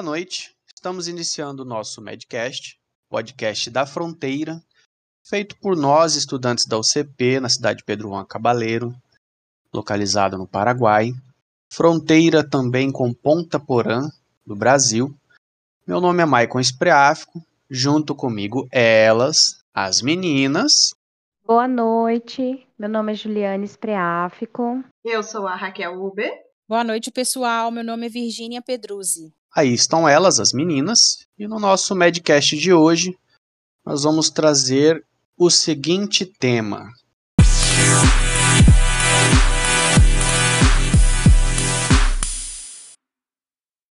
Boa noite. Estamos iniciando o nosso Medcast, podcast da Fronteira, feito por nós, estudantes da UCP, na cidade de Pedro Juan Cabaleiro, localizado no Paraguai. Fronteira também com Ponta Porã, do Brasil. Meu nome é Maicon Espreáfico, junto comigo elas, as meninas. Boa noite, meu nome é Juliane Espreáfico. Eu sou a Raquel Uber. Boa noite, pessoal. Meu nome é Virgínia Pedruzzi. Aí estão elas, as meninas, e no nosso Medcast de hoje nós vamos trazer o seguinte tema.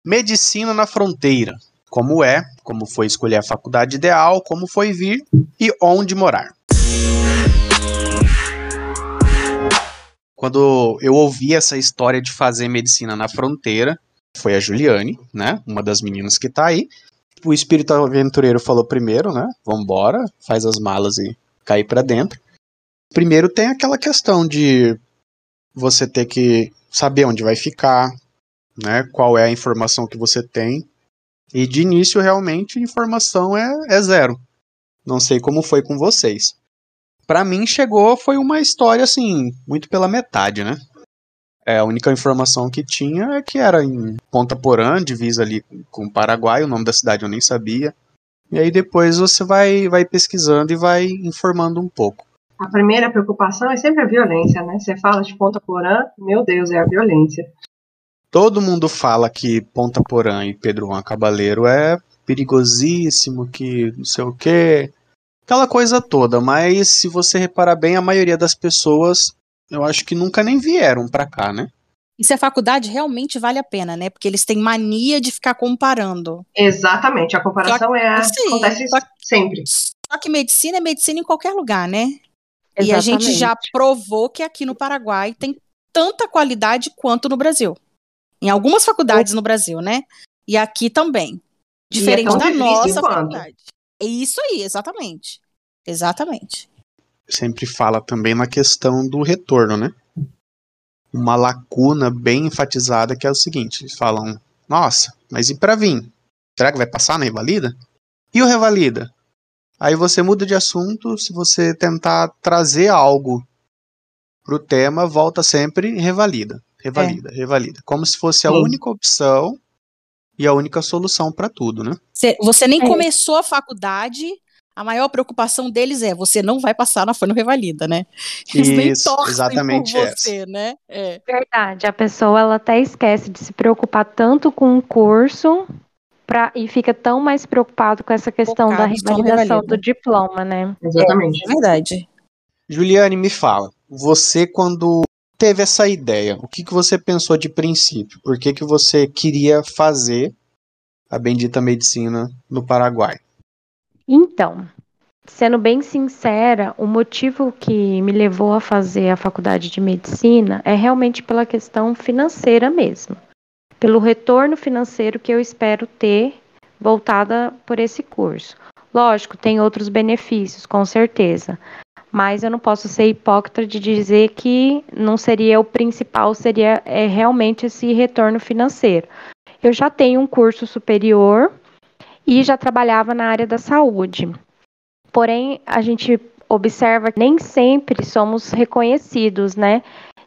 Medicina na fronteira. Como é, como foi escolher a faculdade ideal, como foi vir e onde morar. Quando eu ouvi essa história de fazer medicina na fronteira, foi a Juliane, né? Uma das meninas que tá aí. O espírito aventureiro falou primeiro, né? Vambora, faz as malas e cair para dentro. Primeiro tem aquela questão de você ter que saber onde vai ficar, né? Qual é a informação que você tem. E de início, realmente, informação é, é zero. Não sei como foi com vocês. Para mim, chegou, foi uma história, assim, muito pela metade, né? É, a única informação que tinha é que era em Ponta Porã, divisa ali com o Paraguai, o nome da cidade eu nem sabia. E aí depois você vai, vai pesquisando e vai informando um pouco. A primeira preocupação é sempre a violência, né? Você fala de Ponta Porã, meu Deus, é a violência. Todo mundo fala que Ponta Porã e Pedro Juan Cabaleiro é perigosíssimo, que não sei o quê. Aquela coisa toda, mas se você reparar bem, a maioria das pessoas eu acho que nunca nem vieram para cá, né? E se a faculdade realmente vale a pena, né? Porque eles têm mania de ficar comparando. Exatamente, a comparação é assim, acontece só, sempre. Só que medicina é medicina em qualquer lugar, né? Exatamente. E a gente já provou que aqui no Paraguai tem tanta qualidade quanto no Brasil. Em algumas faculdades no Brasil, né? E aqui também. Diferente é da nossa faculdade. É isso aí, exatamente. Exatamente sempre fala também na questão do retorno, né? Uma lacuna bem enfatizada que é o seguinte: eles falam, nossa, mas e para vir? Será que vai passar na revalida? E o revalida? Aí você muda de assunto, se você tentar trazer algo pro tema, volta sempre revalida, revalida, é. revalida, como se fosse a Sim. única opção e a única solução para tudo, né? Você nem é. começou a faculdade, a maior preocupação deles é você não vai passar na Folha Revalida, né? Eles Isso, nem torcem exatamente por você, essa. né? É. Verdade, a pessoa ela até esquece de se preocupar tanto com o curso pra, e fica tão mais preocupado com essa questão Focado da revalidação do diploma, né? Exatamente. É, é verdade. Juliane, me fala, você quando teve essa ideia, o que, que você pensou de princípio? Por que, que você queria fazer a bendita medicina no Paraguai? Então, sendo bem sincera, o motivo que me levou a fazer a faculdade de medicina é realmente pela questão financeira mesmo. Pelo retorno financeiro que eu espero ter voltada por esse curso. Lógico, tem outros benefícios, com certeza. Mas eu não posso ser hipócrita de dizer que não seria o principal, seria é, realmente esse retorno financeiro. Eu já tenho um curso superior e já trabalhava na área da saúde. Porém, a gente observa que nem sempre somos reconhecidos, né?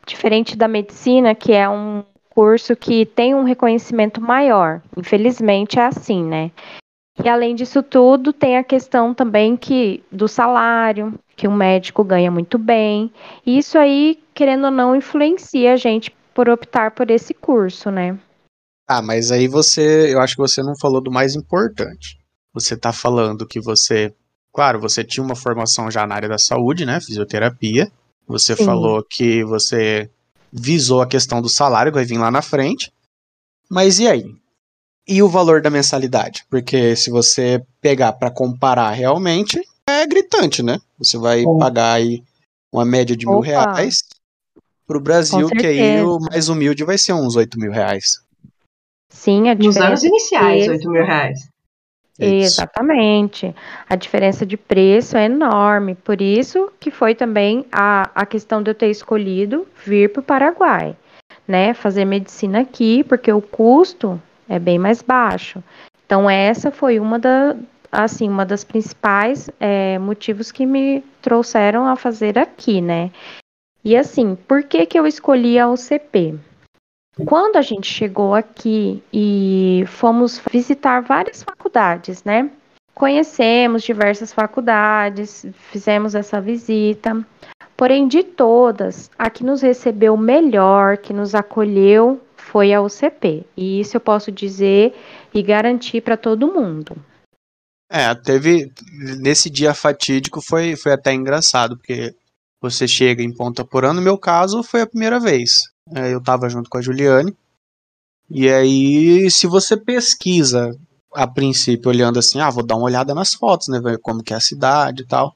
Diferente da medicina, que é um curso que tem um reconhecimento maior. Infelizmente é assim, né? E além disso tudo, tem a questão também que do salário, que um médico ganha muito bem. E isso aí, querendo ou não, influencia a gente por optar por esse curso, né? Ah, mas aí você, eu acho que você não falou do mais importante. Você tá falando que você, claro, você tinha uma formação já na área da saúde, né, fisioterapia. Você Sim. falou que você visou a questão do salário que vai vir lá na frente. Mas e aí? E o valor da mensalidade? Porque se você pegar para comparar realmente, é gritante, né? Você vai Bom. pagar aí uma média de Opa. mil reais. Pro Brasil, que aí o mais humilde vai ser uns oito mil reais. Sim, a Nos anos iniciais, oito mil reais. Exatamente. A diferença de preço é enorme. Por isso que foi também a, a questão de eu ter escolhido vir para o Paraguai, né? Fazer medicina aqui, porque o custo é bem mais baixo. Então essa foi uma da, assim, uma das principais é, motivos que me trouxeram a fazer aqui, né? E assim, por que que eu escolhi a UCP? Quando a gente chegou aqui e fomos visitar várias faculdades, né? Conhecemos diversas faculdades, fizemos essa visita. Porém, de todas, a que nos recebeu melhor, que nos acolheu, foi a UCP. E isso eu posso dizer e garantir para todo mundo. É, teve. Nesse dia fatídico foi, foi até engraçado, porque você chega em Ponta Porã. No meu caso, foi a primeira vez. É, eu estava junto com a Juliane. E aí, se você pesquisa a princípio, olhando assim, ah, vou dar uma olhada nas fotos, né? Ver como que é a cidade e tal.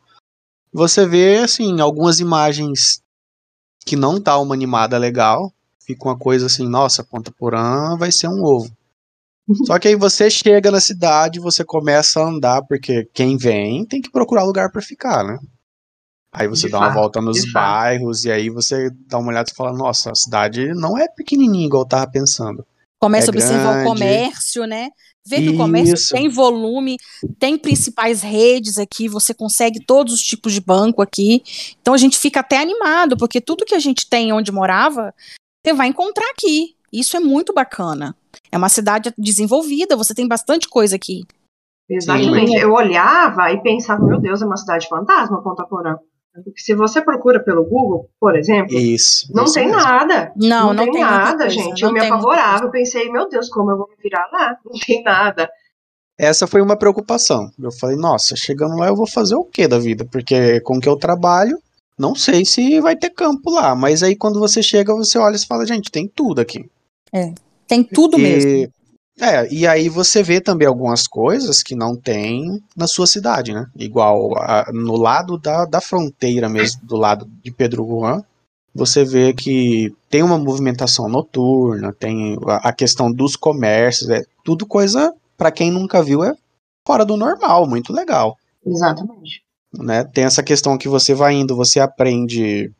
Você vê, assim, algumas imagens que não tá uma animada legal. Fica uma coisa assim, nossa, Ponta Porã vai ser um ovo. Só que aí você chega na cidade, você começa a andar, porque quem vem tem que procurar lugar para ficar, né? Aí você de dá fato, uma volta nos bairros fato. e aí você dá uma olhada e fala, nossa, a cidade não é pequenininha igual eu tava pensando. Começa é a observar grande. o comércio, né? Vê que o comércio tem volume, tem principais redes aqui, você consegue todos os tipos de banco aqui. Então a gente fica até animado, porque tudo que a gente tem onde morava, você vai encontrar aqui. Isso é muito bacana. É uma cidade desenvolvida, você tem bastante coisa aqui. Exatamente. Sim. Eu olhava e pensava, meu Deus, é uma cidade fantasma, Ponta Porã. Porque se você procura pelo Google, por exemplo, isso, não isso tem mesmo. nada. Não, não, não tem, nada, gente. eu me apavorava, eu pensei, meu Deus, como eu vou me virar lá? Não tem nada. Essa foi uma preocupação. Eu falei, nossa, chegando lá eu vou fazer o que da vida? Porque com que eu trabalho, não sei se vai ter campo lá. Mas aí quando você chega, você olha e fala, gente, tem tudo aqui. É. Tem tudo e, mesmo. É, e aí você vê também algumas coisas que não tem na sua cidade, né? Igual a, no lado da, da fronteira mesmo, do lado de Pedro Juan, você vê que tem uma movimentação noturna, tem a, a questão dos comércios, é tudo coisa, para quem nunca viu, é fora do normal, muito legal. Exatamente. Né? Tem essa questão que você vai indo, você aprende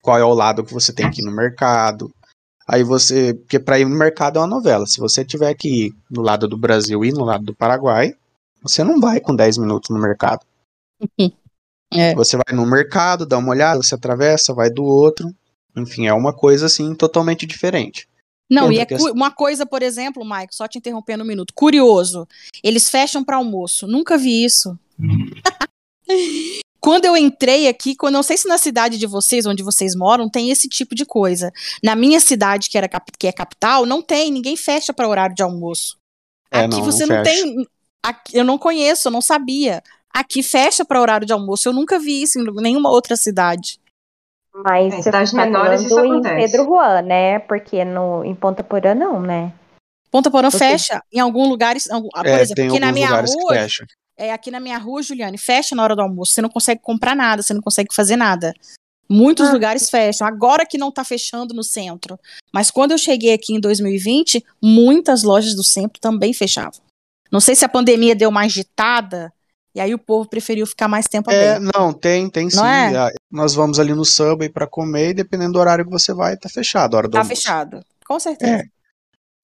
qual é o lado que você tem que ir no mercado, Aí você. Porque para ir no mercado é uma novela. Se você tiver que ir no lado do Brasil e no lado do Paraguai, você não vai com 10 minutos no mercado. é. Você vai no mercado, dá uma olhada, você atravessa, vai do outro. Enfim, é uma coisa assim totalmente diferente. Não, e é uma coisa, por exemplo, Mike, só te interrompendo um minuto. Curioso. Eles fecham para almoço. Nunca vi isso. Quando eu entrei aqui, quando não sei se na cidade de vocês, onde vocês moram, tem esse tipo de coisa. Na minha cidade, que, era, que é capital, não tem, ninguém fecha para horário de almoço. É, aqui não, você não, não tem. Aqui, eu não conheço, eu não sabia. Aqui fecha para horário de almoço. Eu nunca vi isso em nenhuma outra cidade. Mas em cidades tá menores isso em Pedro Juan, né? Porque no, em Ponta Porã não, né? Ponta Porã fecha em alguns lugares. Por é, exemplo, aqui na minha rua, é, aqui na minha rua, Juliane, fecha na hora do almoço. Você não consegue comprar nada, você não consegue fazer nada. Muitos ah. lugares fecham. Agora que não está fechando no centro. Mas quando eu cheguei aqui em 2020, muitas lojas do centro também fechavam. Não sei se a pandemia deu uma agitada e aí o povo preferiu ficar mais tempo é, aberto. Não, tem, tem sim. É? Ah, nós vamos ali no Subway para comer e dependendo do horário que você vai, tá fechado a hora do tá almoço. fechado, com certeza. É.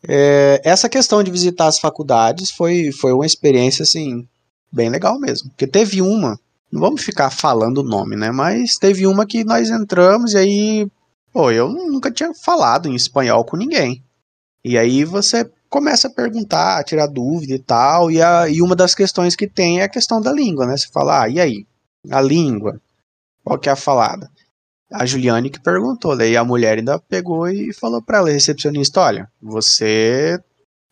É, essa questão de visitar as faculdades foi, foi uma experiência assim bem legal mesmo. Porque teve uma, não vamos ficar falando o nome, né? Mas teve uma que nós entramos e aí, pô, eu nunca tinha falado em espanhol com ninguém. E aí você começa a perguntar, a tirar dúvida e tal. E, a, e uma das questões que tem é a questão da língua, né? Você fala, ah, e aí? A língua? Qual que é a falada? A Juliane que perguntou, daí a mulher ainda pegou e falou para ela, recepcionista, olha, você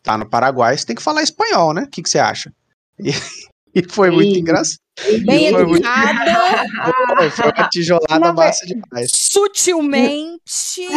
tá no Paraguai, você tem que falar espanhol, né? O que, que você acha? E, e foi muito engraçado. Bem foi educada. Muito... foi uma tijolada Na massa ver... demais. Sutilmente.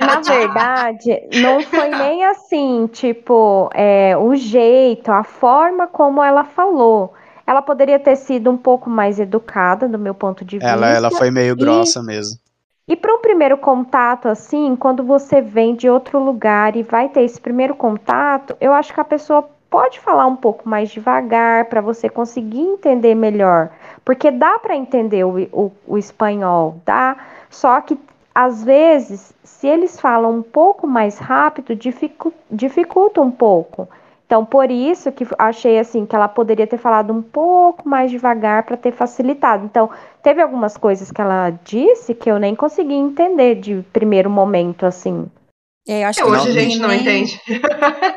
Na verdade, não foi nem assim, tipo, é, o jeito, a forma como ela falou. Ela poderia ter sido um pouco mais educada, do meu ponto de vista. Ela, ela foi meio grossa mesmo. E para um primeiro contato, assim, quando você vem de outro lugar e vai ter esse primeiro contato, eu acho que a pessoa pode falar um pouco mais devagar para você conseguir entender melhor, porque dá para entender o, o, o, espanhol, dá. Só que às vezes, se eles falam um pouco mais rápido, dificulta, dificulta um pouco. Então, por isso que achei assim que ela poderia ter falado um pouco mais devagar para ter facilitado. Então, teve algumas coisas que ela disse que eu nem consegui entender de primeiro momento assim. É, acho que hoje a gente não nem... entende.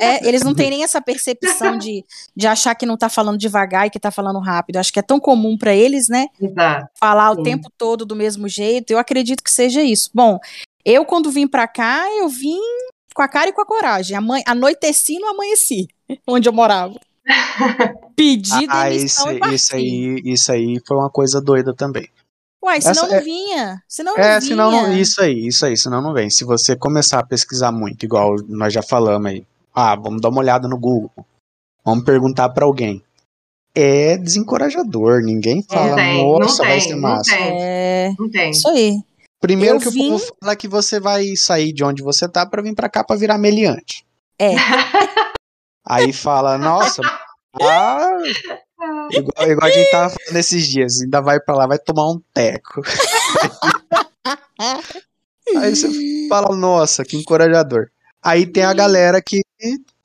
É, eles não têm nem essa percepção de, de achar que não está falando devagar e que está falando rápido. Acho que é tão comum para eles, né? Exato. Falar Sim. o tempo todo do mesmo jeito. Eu acredito que seja isso. Bom, eu quando vim para cá, eu vim com a cara e com a coragem. Amanhe... Anoiteci no amanheci, onde eu morava. Pedi ah, demissão isso, isso aí, isso aí foi uma coisa doida também. Uai, senão Essa não é... vinha. Senão é, não senão não, isso aí, isso aí, senão não vem. Se você começar a pesquisar muito, igual nós já falamos aí, ah, vamos dar uma olhada no Google, vamos perguntar para alguém. É desencorajador, ninguém fala, tem, nossa, vai ser massa. Não tem, é... não tem. Isso aí. Primeiro eu que vim... o povo fala que você vai sair de onde você tá para vir para cá para virar meliante. É. Aí fala, nossa, ah, igual, igual a gente tava falando esses dias, ainda vai pra lá, vai tomar um teco. Aí você fala, nossa, que encorajador. Aí tem a galera que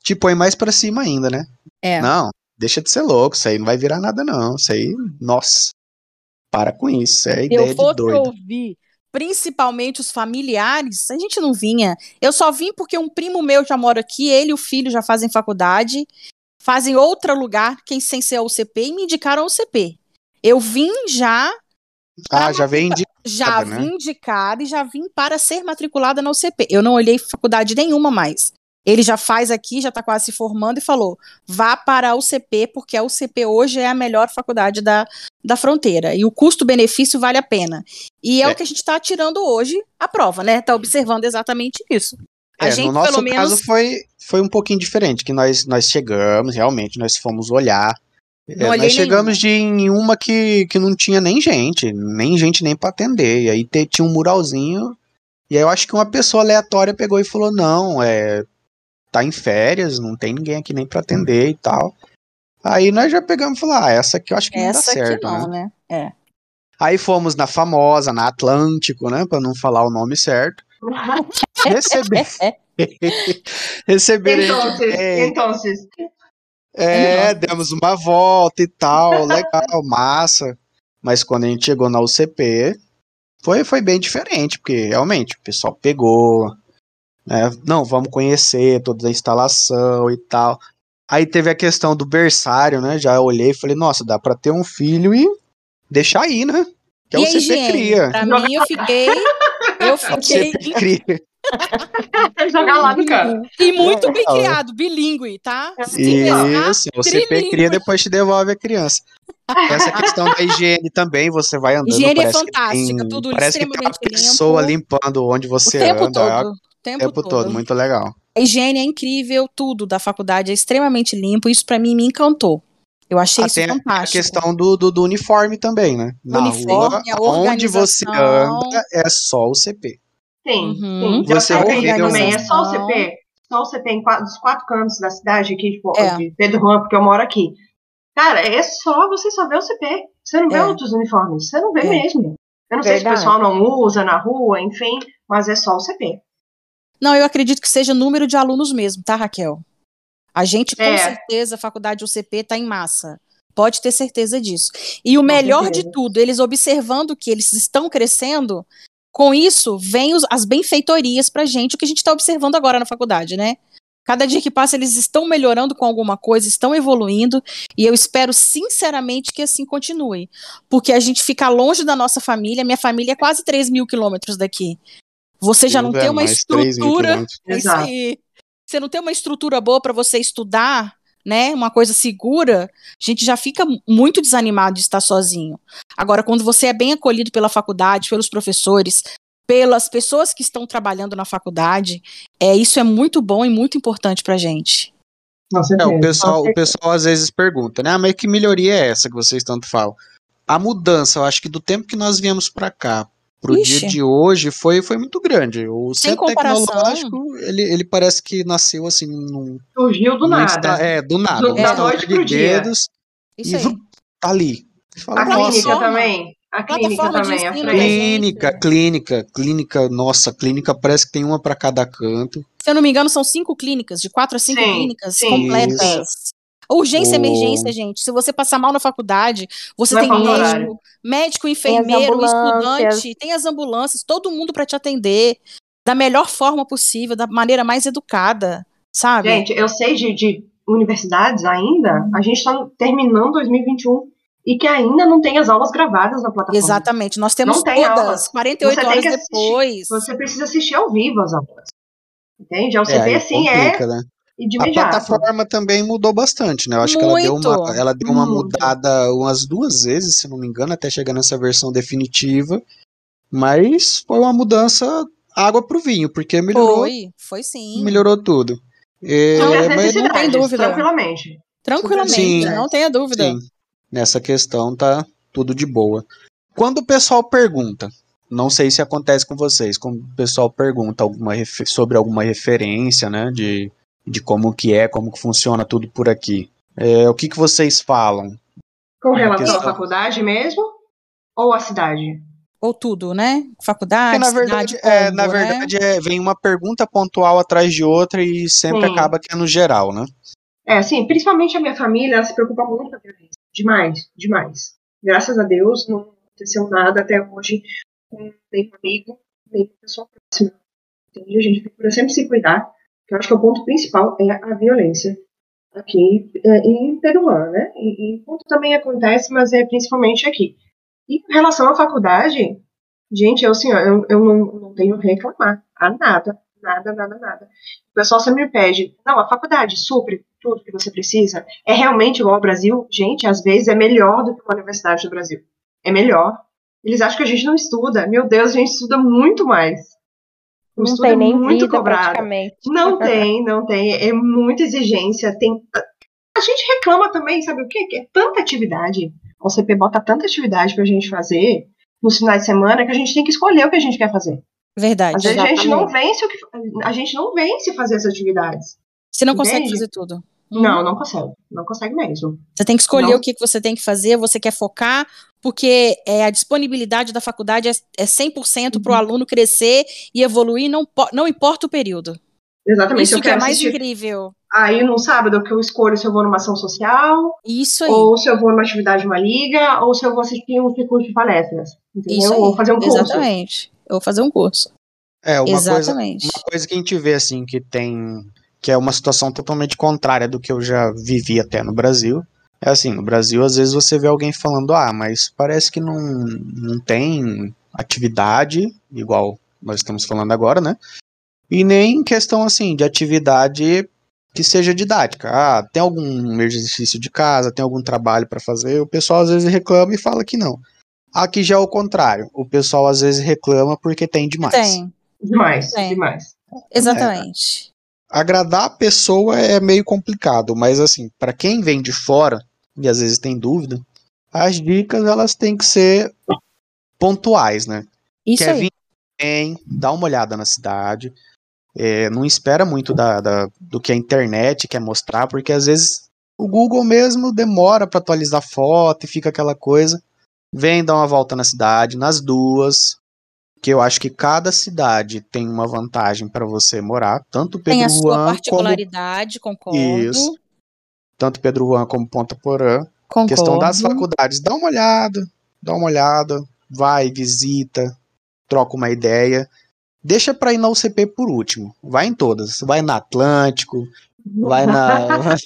te põe mais pra cima ainda, né? É. Não, deixa de ser louco, isso aí não vai virar nada, não. Isso aí, nossa, para com isso, é ideia Eu de doido. ouvir principalmente os familiares, a gente não vinha. Eu só vim porque um primo meu já mora aqui, ele e o filho já fazem faculdade, fazem outro lugar, quem sem ser a UCP, e me indicaram a UCP. Eu vim já. Ah, já vem indicada. Já né? vim indicada e já vim para ser matriculada na UCP. Eu não olhei faculdade nenhuma mais. Ele já faz aqui, já está quase se formando e falou: vá para a UCP, porque a UCP hoje é a melhor faculdade da, da fronteira. E o custo-benefício vale a pena. E é, é. o que a gente está tirando hoje a prova, né? Está observando exatamente isso. A é, gente, no nosso menos... caso, foi, foi um pouquinho diferente, que nós, nós chegamos, realmente, nós fomos olhar. É, nós chegamos de, em uma que, que não tinha nem gente, nem gente nem para atender. E aí te, tinha um muralzinho. E aí eu acho que uma pessoa aleatória pegou e falou: não, é. Tá em férias, não tem ninguém aqui nem para atender e tal. Aí nós já pegamos e falamos: ah, essa aqui eu acho que essa não dá certo. Não, né? né? É. Aí fomos na famosa, na Atlântico, né? Pra não falar o nome certo. Receber. Receber então, é, então. É, demos uma volta e tal, legal, massa. Mas quando a gente chegou na UCP, foi, foi bem diferente, porque realmente o pessoal pegou, né? Não, vamos conhecer toda a instalação e tal. Aí teve a questão do berçário, né? Já olhei e falei, nossa, dá pra ter um filho e deixar aí, né? Que é o CP cria. Pra mim, eu fiquei. Eu fiquei. Jogar lá no canto. E muito bem criado, bilíngue, tá? Isso, o CP cria depois te devolve a criança. Essa questão da higiene também, você vai andando. Higiene é fantástica, tem, tudo parece que tem uma pessoa limpo. limpando onde você o tempo anda. Todo, tempo, tempo todo. todo, muito legal. A higiene é incrível, tudo da faculdade é extremamente limpo, isso para mim me encantou. Eu achei ah, isso fantástico. A questão do, do, do, uniforme também, né? Na uniforme, rua, onde você anda, é só o CP. Sim, uhum. sim. Você vai também, é só o CP. Só o CP em quatro, dos quatro cantos da cidade aqui, tipo, é. de Pedro Juan, porque eu moro aqui. Cara, é só você só ver o CP. Você não vê é. outros uniformes. Você não vê é. mesmo. Eu não Verdade. sei se o pessoal não usa na rua, enfim, mas é só o CP. Não, eu acredito que seja número de alunos mesmo, tá, Raquel? A gente, com é. certeza, a faculdade UCP está em massa. Pode ter certeza disso. E o com melhor certeza. de tudo, eles observando que eles estão crescendo, com isso, vem os, as benfeitorias pra gente, o que a gente está observando agora na faculdade, né? Cada dia que passa, eles estão melhorando com alguma coisa, estão evoluindo, e eu espero sinceramente que assim continue. Porque a gente fica longe da nossa família, minha família é quase 3 mil quilômetros daqui. Você já não é tem uma estrutura. Isso aí. Você não tem uma estrutura boa para você estudar, né, uma coisa segura, a gente já fica muito desanimado de estar sozinho. Agora, quando você é bem acolhido pela faculdade, pelos professores, pelas pessoas que estão trabalhando na faculdade, é isso é muito bom e muito importante para gente. É, o pessoal, o pessoal às vezes pergunta, né? Ah, mas que melhoria é essa que vocês tanto falam? A mudança, eu acho que do tempo que nós viemos para cá pro Ixi. dia de hoje foi, foi muito grande. O Sem centro comparação. tecnológico, ele, ele parece que nasceu assim num. Surgiu do nada. é, do nada. Do, da noite pro dia. Isso e aí. tá ali. Fala, a clínica também. A clínica também, a Clínica, clínica, clínica, nossa, clínica parece que tem uma para cada canto. Se eu não me engano, são cinco clínicas, de quatro a cinco sim, clínicas sim, completas. Isso. Urgência, emergência, gente. Se você passar mal na faculdade, você não é tem é médico, médico, enfermeiro, tem estudante, tem as ambulâncias, todo mundo para te atender da melhor forma possível, da maneira mais educada, sabe? Gente, eu sei de, de universidades ainda, a gente está terminando 2021 e que ainda não tem as aulas gravadas na plataforma. Exatamente, nós temos não todas, aulas. 48 você horas depois. Você precisa assistir ao vivo as aulas. Entende? A UCP, é, assim, é complica, é né? A plataforma também mudou bastante, né? Eu acho Muito. que ela deu, uma, ela deu uma mudada umas duas vezes, se não me engano, até chegar nessa versão definitiva. Mas foi uma mudança água pro vinho, porque melhorou. Foi, foi sim. Melhorou tudo. É, não, mas não tem dúvida. Tranquilamente. Tranquilamente, sim, não tenha dúvida. Sim. Nessa questão tá tudo de boa. Quando o pessoal pergunta, não sei se acontece com vocês, quando o pessoal pergunta alguma sobre alguma referência, né, de de como que é, como que funciona tudo por aqui. É, o que, que vocês falam? Com relação questão... à faculdade mesmo? Ou à cidade? Ou tudo, né? Faculdade, Porque, na verdade, cidade, é, na né? verdade é, vem uma pergunta pontual atrás de outra e sempre sim. acaba que é no geral, né? É, sim, principalmente a minha família, ela se preocupa muito com a violência. Demais, demais. Graças a Deus, não aconteceu nada até hoje com nenhum amigo, nem com pessoa próxima. Entende? A gente procura sempre se cuidar eu acho que o ponto principal é a violência aqui é, em Peruã, né? E, ponto também acontece, mas é principalmente aqui. E em relação à faculdade, gente, eu, assim, eu, eu não, não tenho reclamar a nada, nada, nada, nada. O pessoal sempre me pede, não, a faculdade supre tudo que você precisa, é realmente igual ao Brasil? Gente, às vezes é melhor do que uma universidade do Brasil. É melhor. Eles acham que a gente não estuda. Meu Deus, a gente estuda muito mais. O não tem é nem muito vida, cobrado. praticamente. Não tem, não tem. É muita exigência. Tem... A gente reclama também, sabe o quê? Que é tanta atividade. O CP bota tanta atividade pra gente fazer nos finais de semana que a gente tem que escolher o que a gente quer fazer. Verdade. Às vezes a gente não vence o que a gente não vence fazer essas atividades. Você não Entende? consegue fazer tudo. Não, uhum. não consegue. Não consegue mesmo. Você tem que escolher não. o que você tem que fazer, você quer focar, porque é, a disponibilidade da faculdade é, é 100% para o uhum. aluno crescer e evoluir, não, não importa o período. Exatamente. Isso que é mais incrível. Aí no sábado que eu escolho se eu vou numa ação social, isso aí. ou se eu vou numa atividade de uma liga, ou se eu vou assistir um curso de palestras, entendeu? Isso aí. Ou fazer um curso. Exatamente. Eu vou fazer um curso. É, uma Exatamente. coisa, uma coisa que a gente vê assim que tem que é uma situação totalmente contrária do que eu já vivi até no Brasil. É assim, no Brasil às vezes você vê alguém falando, ah, mas parece que não, não tem atividade, igual nós estamos falando agora, né? E nem questão assim de atividade que seja didática. Ah, tem algum exercício de casa, tem algum trabalho para fazer, o pessoal às vezes reclama e fala que não. Aqui já é o contrário. O pessoal às vezes reclama porque tem demais. Tem. Demais, tem. demais. Exatamente. É agradar a pessoa é meio complicado, mas assim, para quem vem de fora e às vezes tem dúvida, as dicas elas têm que ser pontuais, né? Isso Quer aí. vir bem, dá uma olhada na cidade, é, não espera muito da, da, do que a internet quer mostrar, porque às vezes o Google mesmo demora para atualizar foto e fica aquela coisa. Vem dar uma volta na cidade, nas duas, que eu acho que cada cidade tem uma vantagem para você morar, tanto Pedro Tem a sua particularidade, como... concordo. Isso. Tanto Pedro Juan como Ponta Porã. Concordo. Questão das faculdades, dá uma olhada, dá uma olhada, vai, visita, troca uma ideia. Deixa para ir na UCP por último. Vai em todas. Vai na Atlântico, vai na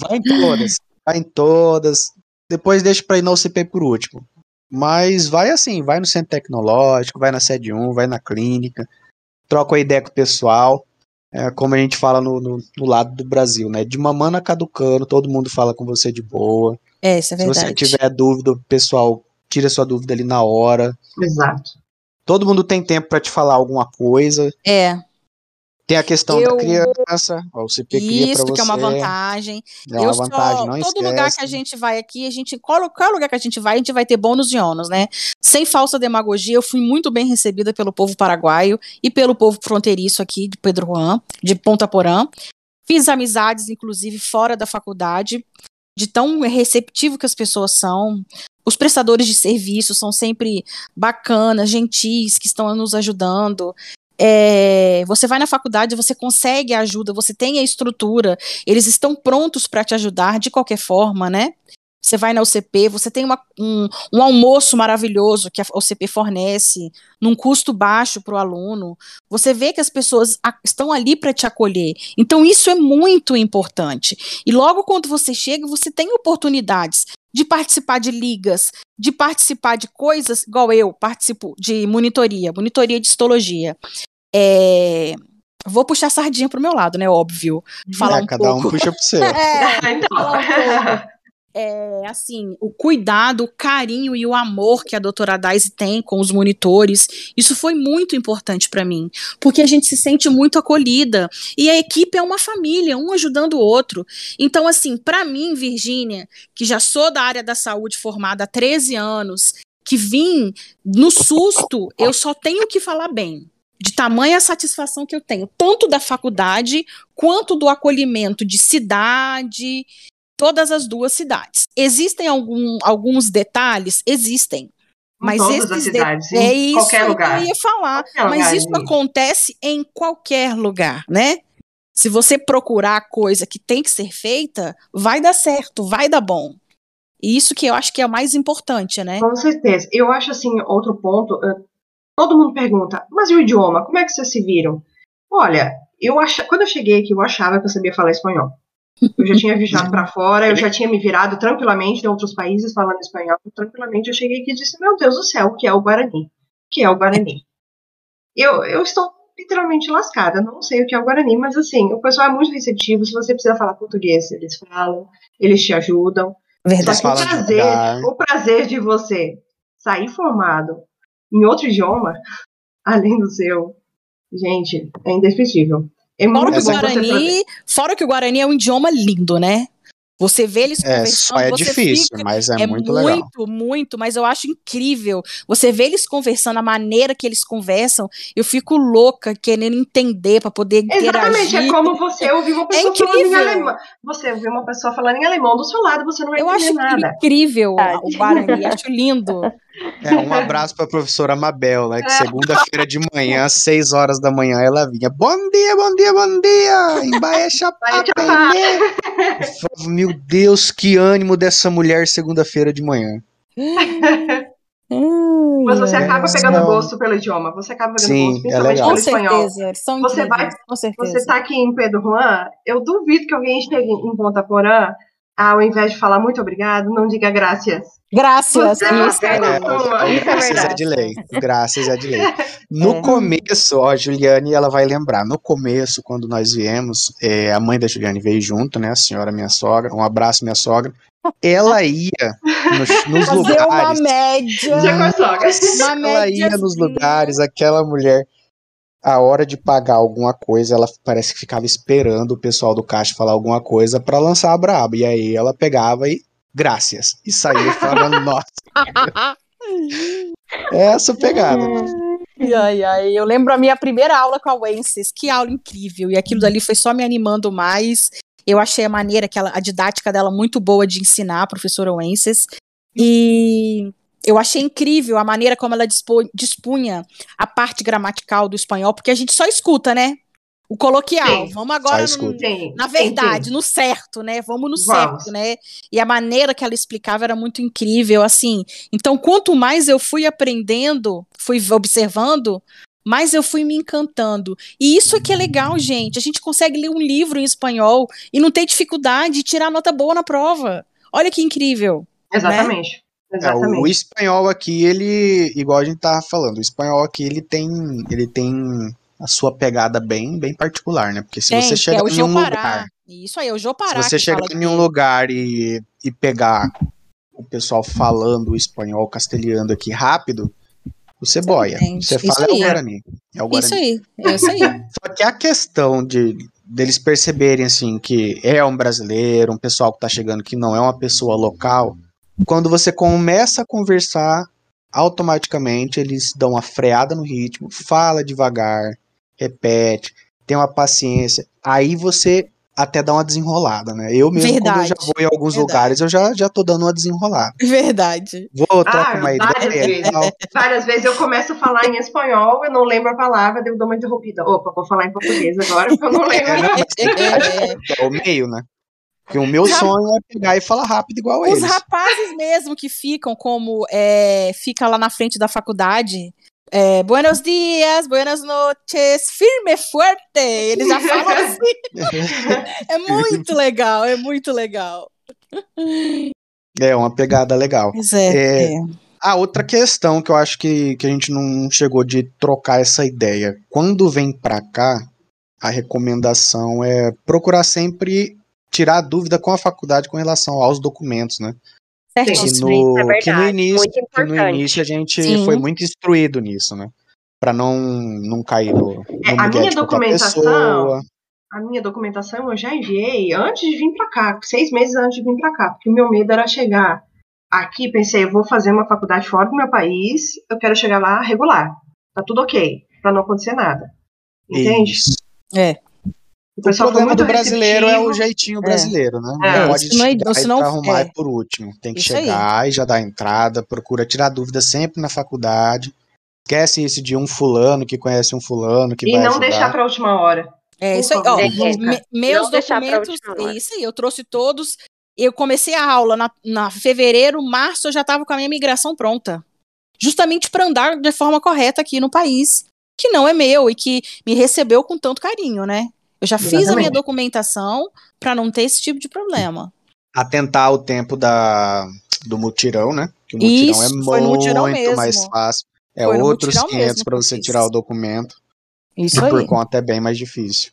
vai em todas, vai em todas. Depois deixa para ir na UCP por último. Mas vai assim, vai no centro tecnológico, vai na sede 1, vai na clínica, troca a ideia com o pessoal. É, como a gente fala no, no, no, lado do Brasil, né? De mamana caducando, todo mundo fala com você de boa. É, isso é verdade. Se você tiver dúvida, o pessoal tira sua dúvida ali na hora. Exato. Todo mundo tem tempo para te falar alguma coisa. É. Tem a questão eu... da criança, o CP cria Isso, que é uma vantagem. É uma eu vantagem, só, não Todo esquece. lugar que a gente vai aqui, a gente, qualquer lugar que a gente vai, a gente vai ter bônus e ônus, né? Sem falsa demagogia, eu fui muito bem recebida pelo povo paraguaio e pelo povo fronteiriço aqui de Pedro Juan, de Ponta Porã. Fiz amizades, inclusive, fora da faculdade, de tão receptivo que as pessoas são. Os prestadores de serviço são sempre bacanas, gentis, que estão nos ajudando. É, você vai na faculdade, você consegue ajuda, você tem a estrutura, eles estão prontos para te ajudar de qualquer forma, né? Você vai na UCP, você tem uma, um, um, almoço maravilhoso que a UCP fornece, num custo baixo para o aluno. Você vê que as pessoas estão ali para te acolher. Então, isso é muito importante. E logo quando você chega, você tem oportunidades de participar de ligas, de participar de coisas, igual eu participo de monitoria, monitoria de histologia. É, Vou puxar a sardinha pro meu lado, né? Óbvio. Falar é, um cada pouco. um puxa pro seu. é, então. falar um pouco é, assim, o cuidado, o carinho e o amor que a doutora Daisy tem com os monitores, isso foi muito importante para mim, porque a gente se sente muito acolhida e a equipe é uma família, um ajudando o outro. Então, assim, para mim, Virgínia, que já sou da área da saúde formada há 13 anos, que vim no susto, eu só tenho que falar bem de tamanha satisfação que eu tenho, tanto da faculdade quanto do acolhimento de cidade, todas as duas cidades. Existem algum, alguns detalhes? Existem. Mas todas as cidades, de... é isso que eu ia falar. Qualquer mas isso acontece em qualquer lugar, né? Se você procurar a coisa que tem que ser feita, vai dar certo, vai dar bom. E isso que eu acho que é o mais importante, né? Com certeza. Eu acho assim, outro ponto, todo mundo pergunta, mas e o idioma? Como é que vocês se viram? Olha, eu ach... quando eu cheguei aqui, eu achava que eu sabia falar espanhol. Eu já tinha viajado para fora, eu já tinha me virado tranquilamente em outros países falando espanhol. Tranquilamente eu cheguei aqui e disse: Meu Deus do céu, o que é o Guarani? O que é o Guarani? Eu, eu estou literalmente lascada, não sei o que é o Guarani, mas assim, o pessoal é muito receptivo. Se você precisa falar português, eles falam, eles te ajudam. Verdade. Só que o prazer, o prazer de você sair formado em outro idioma, além do seu, gente, é indescritível. É fora, que o Guarani, fora que o Guarani é um idioma lindo, né? Você vê eles é, conversando. É, é difícil, fica, mas é, é muito, muito legal. Muito, muito, mas eu acho incrível. Você vê eles conversando, a maneira que eles conversam, eu fico louca querendo entender para poder Exatamente, é como você ouvir uma é pessoa é falando em alemão. Você ouvir uma pessoa falando em alemão do seu lado, você não vai eu entender nada. Eu acho incrível o Guarani, acho lindo. É, um abraço para a professora Mabel, né? Que é. segunda-feira de manhã, às 6 horas da manhã, ela vinha. Bom dia, bom dia, bom dia! Embaixo Meu Deus, que ânimo dessa mulher segunda-feira de manhã. Mas você acaba pegando gosto pelo idioma, você acaba pegando Sim, gosto, principalmente é pelo espanhol. Certeza, são você vai, com certeza. você tá aqui em Pedro Juan, eu duvido que alguém chegue em Ponta Porã ao invés de falar muito obrigado, não diga graças. Graças. Você isso, é, é, graças é de lei. Graças é de lei. No é. começo, ó, a Juliane, ela vai lembrar, no começo, quando nós viemos, é, a mãe da Juliane veio junto, né, a senhora, minha sogra, um abraço, minha sogra, ela ia nos, nos Fazer lugares... uma média. Uma média ela ia nos lugares, aquela mulher a hora de pagar alguma coisa, ela parece que ficava esperando o pessoal do caixa falar alguma coisa para lançar a braba. E aí ela pegava e graças. E saía falando, nossa. Essa pegada. Ai, ai, eu lembro a minha primeira aula com a Wences, que aula incrível. E aquilo dali foi só me animando mais. Eu achei a maneira, que ela, a didática dela muito boa de ensinar, a professora Wences. E eu achei incrível a maneira como ela dispunha a parte gramatical do espanhol, porque a gente só escuta, né? O coloquial. Sim, Vamos agora no, na verdade, sim, sim. no certo, né? Vamos no Vamos. certo, né? E a maneira que ela explicava era muito incrível, assim. Então, quanto mais eu fui aprendendo, fui observando, mais eu fui me encantando. E isso é que é legal, gente. A gente consegue ler um livro em espanhol e não ter dificuldade de tirar nota boa na prova. Olha que incrível. Né? Exatamente. É, o espanhol aqui, ele, igual a gente tava falando, o espanhol aqui, ele tem, ele tem a sua pegada bem, bem particular, né? Porque se tem, você chega é em um lugar... Isso aí, é o Jopará. Se você chegar em um lugar e, e pegar o pessoal falando o espanhol castelhano aqui rápido, você boia. Você fala é o, Guarani, é o Guarani. Isso aí, é isso aí. Só que a questão de deles perceberem assim que é um brasileiro, um pessoal que tá chegando que não é uma pessoa local, quando você começa a conversar, automaticamente eles dão uma freada no ritmo, fala devagar, repete, tem uma paciência. Aí você até dar uma desenrolada, né? Eu mesmo, Verdade. quando eu já vou em alguns Verdade. lugares, eu já, já tô dando uma desenrolada. Verdade. Vou trocar ah, uma várias ideia. Vezes. Várias vezes eu começo a falar em espanhol, eu não lembro a palavra, eu dou uma interrompida. Opa, vou falar em português agora, porque eu não lembro. É, é o meio, né? Porque o meu sonho é pegar e falar rápido igual Os eles. Os rapazes mesmo que ficam como é, fica lá na frente da faculdade, é, buenos dias, buenas noches, firme, fuerte. Eles já falam assim. é muito legal, é muito legal. É uma pegada legal. É, é, é. A outra questão que eu acho que, que a gente não chegou de trocar essa ideia. Quando vem para cá, a recomendação é procurar sempre tirar dúvida com a faculdade com relação aos documentos, né? Certíssimo. Que no, é que no início, que no início a gente Sim. foi muito instruído nisso, né? Para não, não cair no, no é, a minha documentação, a minha documentação eu já enviei antes de vir para cá, seis meses antes de vir para cá, porque o meu medo era chegar aqui, pensei, eu vou fazer uma faculdade fora do meu país, eu quero chegar lá regular, tá tudo ok, para não acontecer nada, entende? Isso. É. O, o problema do brasileiro receptivo. é o jeitinho é. brasileiro, né? é. né? Não pode chegar não, e arrumar é. por último. Tem que isso chegar aí. e já dar entrada, procura tirar dúvida sempre na faculdade. Esquece isso de um fulano que conhece um fulano que e vai não ajudar. deixar para a última hora. É isso aí. Ó, me, meus documentos, é isso aí. Eu trouxe todos. Eu comecei a aula na, na fevereiro, março eu já estava com a minha migração pronta. Justamente para andar de forma correta aqui no país, que não é meu e que me recebeu com tanto carinho, né? Eu já Exatamente. fiz a minha documentação para não ter esse tipo de problema. Atentar o tempo da, do mutirão, né? Que o mutirão é Isso, é muito mais fácil. É foi outros 500 para você tirar o documento. Isso e aí. por conta é bem mais difícil.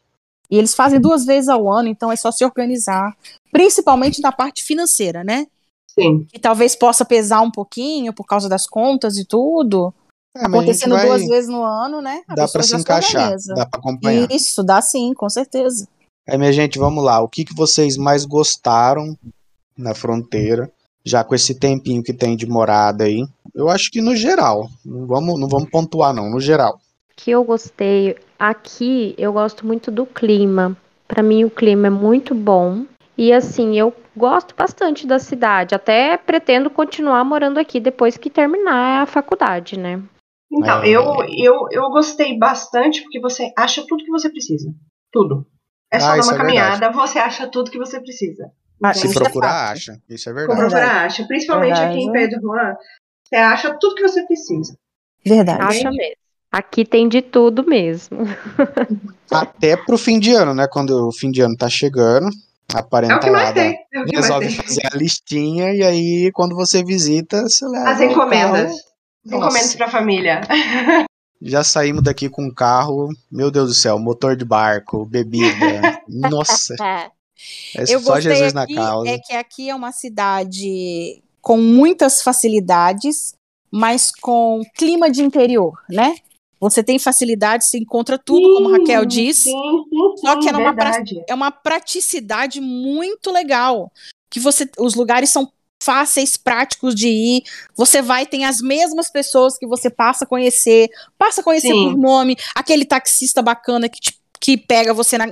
E eles fazem duas vezes ao ano, então é só se organizar. Principalmente na parte financeira, né? Sim. Que talvez possa pesar um pouquinho por causa das contas e tudo. É, Acontecendo vai... duas vezes no ano, né? A dá para se encaixar, dá para acompanhar. Isso, dá sim, com certeza. É, minha gente, vamos lá. O que, que vocês mais gostaram na fronteira, já com esse tempinho que tem de morada aí? Eu acho que no geral. Não vamos, não vamos pontuar, não, no geral. Que eu gostei. Aqui eu gosto muito do clima. Para mim o clima é muito bom. E assim, eu gosto bastante da cidade. Até pretendo continuar morando aqui depois que terminar a faculdade, né? Então, é... eu, eu, eu gostei bastante porque você acha tudo que você precisa. Tudo. É só ah, dar uma é caminhada, verdade. você acha tudo que você precisa. Ah, se procurar, é acha. Isso é verdade. Se procurar, acha. Principalmente verdade. aqui em Pedro Juan, você acha tudo que você precisa. Verdade. Acha mesmo. Aqui tem de tudo mesmo. Até pro fim de ano, né? Quando o fim de ano tá chegando, a parentalada é é resolve fazer a listinha e aí quando você visita, você leva as encomendas. Encomendas para a família. Já saímos daqui com um carro, meu Deus do céu, motor de barco, bebida. Nossa. É Eu só Jesus na causa. É que aqui é uma cidade com muitas facilidades, mas com clima de interior, né? Você tem facilidade, você encontra tudo, sim, como a Raquel disse. Sim, sim, só que é uma, é uma praticidade muito legal. Que você, os lugares são fáceis, práticos de ir. Você vai, tem as mesmas pessoas que você passa a conhecer, passa a conhecer Sim. por nome, aquele taxista bacana que te que pega você na,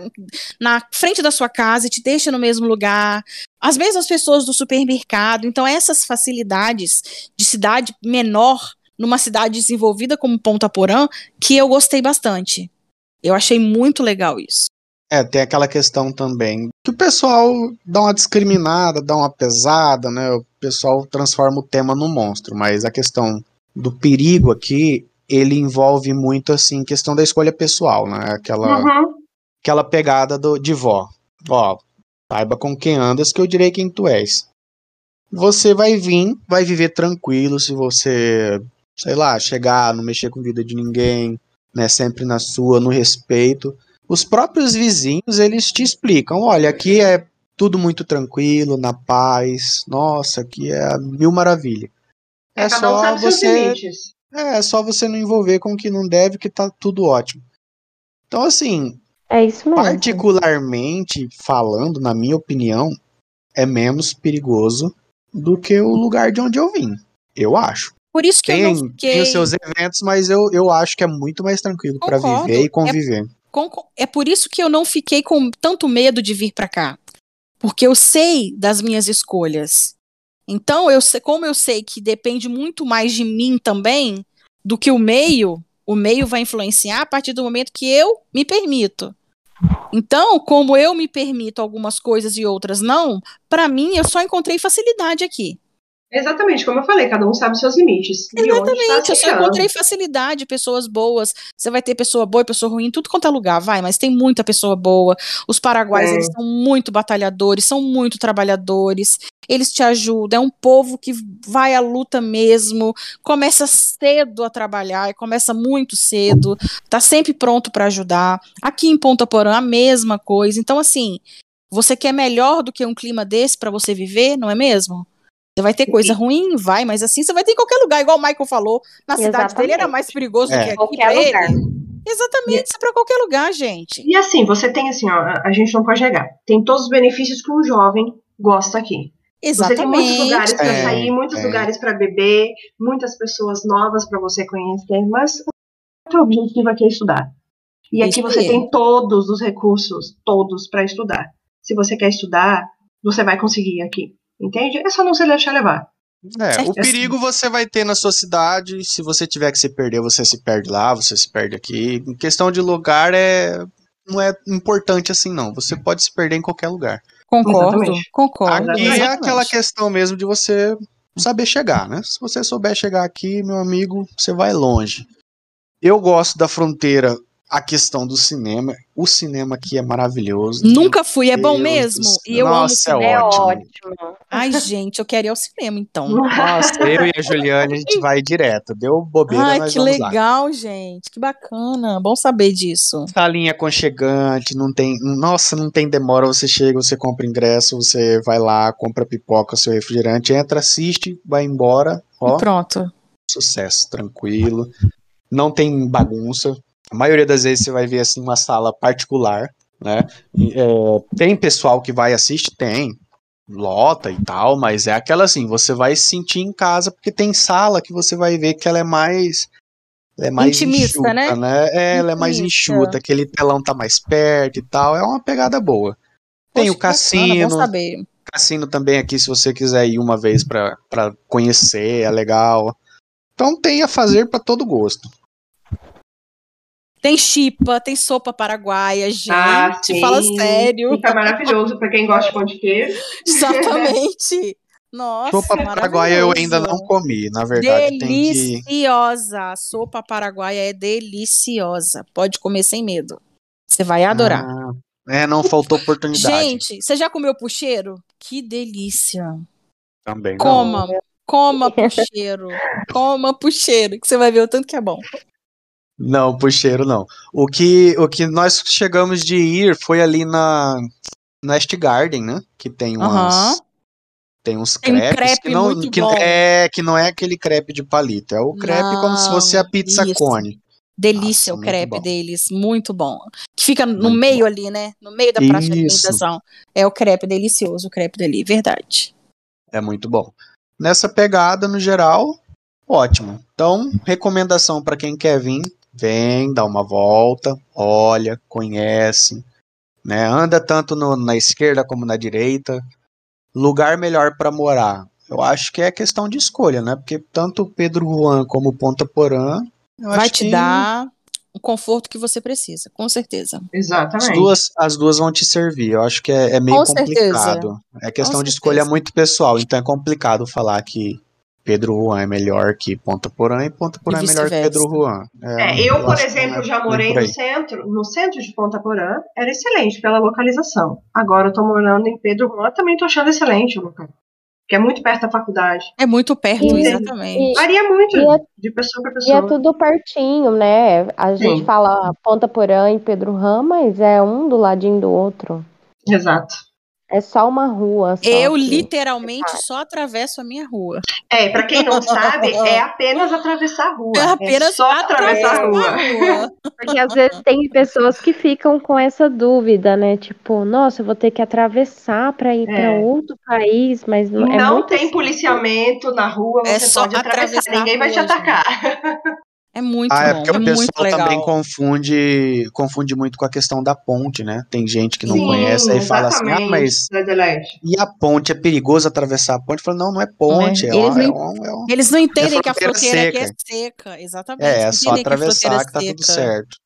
na frente da sua casa e te deixa no mesmo lugar. As mesmas pessoas do supermercado. Então, essas facilidades de cidade menor, numa cidade desenvolvida como Ponta Porã, que eu gostei bastante. Eu achei muito legal isso. É, tem aquela questão também que o pessoal dá uma discriminada, dá uma pesada, né? O pessoal transforma o tema no monstro, mas a questão do perigo aqui, ele envolve muito assim questão da escolha pessoal, né? Aquela uhum. aquela pegada do, de vó. Ó, saiba com quem andas que eu direi quem tu és. Você vai vir, vai viver tranquilo se você, sei lá, chegar, não mexer com a vida de ninguém, né, sempre na sua, no respeito os próprios vizinhos eles te explicam: olha, aqui é tudo muito tranquilo, na paz, nossa, aqui é mil maravilha. É, é só um você. É, é só você não envolver com o que não deve, que tá tudo ótimo. Então, assim. É isso mesmo. Particularmente falando, na minha opinião, é menos perigoso do que o lugar de onde eu vim. Eu acho. Por isso que tem, eu não fiquei... tem os seus eventos, mas eu, eu acho que é muito mais tranquilo para viver e é conviver. É por isso que eu não fiquei com tanto medo de vir para cá. Porque eu sei das minhas escolhas. Então, eu como eu sei que depende muito mais de mim também do que o meio, o meio vai influenciar a partir do momento que eu me permito. Então, como eu me permito algumas coisas e outras não, para mim eu só encontrei facilidade aqui. Exatamente, como eu falei, cada um sabe os seus limites. Exatamente, eu só encontrei facilidade, pessoas boas. Você vai ter pessoa boa e pessoa ruim tudo quanto é lugar, vai, mas tem muita pessoa boa. Os paraguaios, é. eles são muito batalhadores, são muito trabalhadores. Eles te ajudam, é um povo que vai à luta mesmo, começa cedo a trabalhar, começa muito cedo, tá sempre pronto para ajudar. Aqui em Ponta Porã, a mesma coisa. Então, assim, você quer melhor do que um clima desse para você viver, não é mesmo? Vai ter coisa ruim? Vai, mas assim você vai ter em qualquer lugar, igual o Michael falou. Na Exatamente. cidade dele era mais perigoso é. do que aqui qualquer pra lugar. ele. Exatamente, isso é pra qualquer lugar, gente. E assim, você tem assim, ó, a gente não pode negar. Tem todos os benefícios que um jovem gosta aqui. Exatamente. Você tem muitos lugares para é, sair, muitos é. lugares para beber, muitas pessoas novas para você conhecer, mas o teu objetivo aqui é estudar. E aqui você tem todos os recursos, todos para estudar. Se você quer estudar, você vai conseguir aqui. Entende? É só não se deixar levar. É, o perigo você vai ter na sua cidade. Se você tiver que se perder, você se perde lá, você se perde aqui. Em questão de lugar, é não é importante assim, não. Você pode se perder em qualquer lugar. Concordo, Exatamente. concordo. Aqui Exatamente. é aquela questão mesmo de você saber chegar, né? Se você souber chegar aqui, meu amigo, você vai longe. Eu gosto da fronteira a questão do cinema. O cinema aqui é maravilhoso. Nunca fui, é bom mesmo. E eu Nossa, amo é, é ótimo. Ai, gente, eu quero ir ao cinema então. Nossa, eu e a Juliane, a gente vai direto. Deu bobeira, Ai, que legal, lá. gente. Que bacana. Bom saber disso. Salinha aconchegante, não tem. Nossa, não tem demora. Você chega, você compra ingresso, você vai lá, compra pipoca, seu refrigerante, entra, assiste, vai embora. Ó, e pronto. Sucesso, tranquilo. Não tem bagunça a maioria das vezes você vai ver assim uma sala particular, né? É, tem pessoal que vai assistir, tem, lota e tal, mas é aquela assim, você vai se sentir em casa porque tem sala que você vai ver que ela é mais ela é mais Intimista, enxuta, né? né? É, ela é mais enxuta, aquele telão tá mais perto e tal, é uma pegada boa. Tem Poxa, o cassino. Bacana, saber. Cassino também aqui, se você quiser ir uma vez para conhecer, é legal. Então tem a fazer para todo gosto. Tem chipa, tem sopa paraguaia, ah, gente. Ah. Fala sério. Fica maravilhoso para quem gosta de pão de queijo. Exatamente. Nossa, sopa paraguaia eu ainda não comi, na verdade. Deliciosa. Que... Sopa paraguaia é deliciosa. Pode comer sem medo. Você vai adorar. Ah, é, não faltou oportunidade. Gente, você já comeu puxeiro? Que delícia. Também. Coma. Não. Coma puxeiro. Coma puxeiro, que você vai ver o tanto que é bom. Não, puxeiro não. O que, o que nós chegamos de ir foi ali na Nest Garden, né? Que tem umas. Tem uns tem crepes crepe que não, que é que não é aquele crepe de palito, é o crepe não, como se fosse a pizza isso. cone. Delícia Nossa, o crepe bom. deles, muito bom. Que fica no muito meio bom. ali, né? No meio da praça isso. de alimentação. É o crepe delicioso, o crepe dali, verdade. É muito bom. Nessa pegada, no geral, ótimo. Então, recomendação para quem quer vir, vem, dá uma volta, olha, conhece, né? Anda tanto no, na esquerda como na direita. Lugar melhor para morar. Eu acho que é questão de escolha, né? Porque tanto Pedro Juan como Ponta Porã vai te que... dar o conforto que você precisa, com certeza. Exatamente. As duas, as duas vão te servir. Eu acho que é, é meio com complicado. Certeza. É questão com de certeza. escolha muito pessoal, então é complicado falar que Pedro Juan é melhor que Ponta Porã e Ponta Porã e é melhor que Pedro Juan. É, é, eu, por exemplo, é já morei no centro, no centro de Ponta Porã, era excelente pela localização. Agora eu tô morando em Pedro Juan, também tô achando excelente o local. Que é muito perto da faculdade. É muito perto, e, exatamente. E, Varia muito é, de pessoa para pessoa. E é tudo pertinho, né? A gente Sim. fala Ponta Porã e Pedro Juan, mas é um do ladinho do outro. Exato. É só uma rua. Só eu que... literalmente só atravesso a minha rua. É, para quem não sabe, é apenas atravessar a rua. É apenas é só atravessar, atravessar a rua. Porque às vezes tem pessoas que ficam com essa dúvida, né? Tipo, nossa, eu vou ter que atravessar para ir é. para outro país, mas não, é não tem policiamento na rua, é você é só pode atravessar, atravessar ninguém vai te atacar. É muito ah, bom, é porque é o pessoal legal. também confunde, confunde muito com a questão da ponte, né? Tem gente que não Sim, conhece e fala assim, ah, mas e a ponte é perigoso atravessar a ponte? Fala, não, não é ponte, é, é, eles, uma, não, é, é eles não entendem que a fronteira seca. é seca, exatamente. É, é só atravessar que, que tá tudo certo.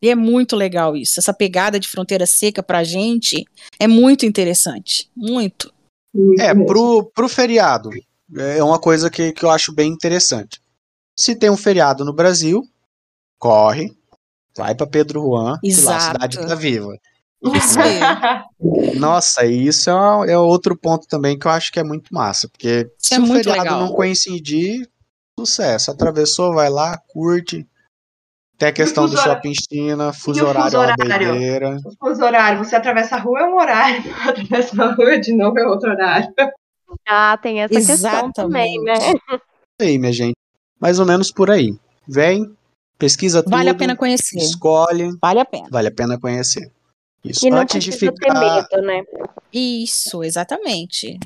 E é muito legal isso. Essa pegada de fronteira seca pra gente é muito interessante. Muito. É, pro, pro feriado. É uma coisa que, que eu acho bem interessante. Se tem um feriado no Brasil, corre, vai para Pedro Juan, Exato. lá a cidade tá viva. Isso aí. Nossa, isso é, é, outro ponto também que eu acho que é muito massa, porque isso se é o feriado legal. não coincidir, sucesso. Atravessou, vai lá, curte, tem a questão do shopping China, fuso horário, fuso horário é uma doideira. O fuso horário, você atravessa a rua é um horário, atravessa a rua de novo é outro horário. Ah, tem essa Exatamente. questão também, né? Aí, minha gente, mais ou menos por aí. Vem, pesquisa tudo. Vale a pena conhecer. Escolhe. Vale a pena. Vale a pena conhecer. Isso, e não antes de ficar... medo, né? Isso, exatamente.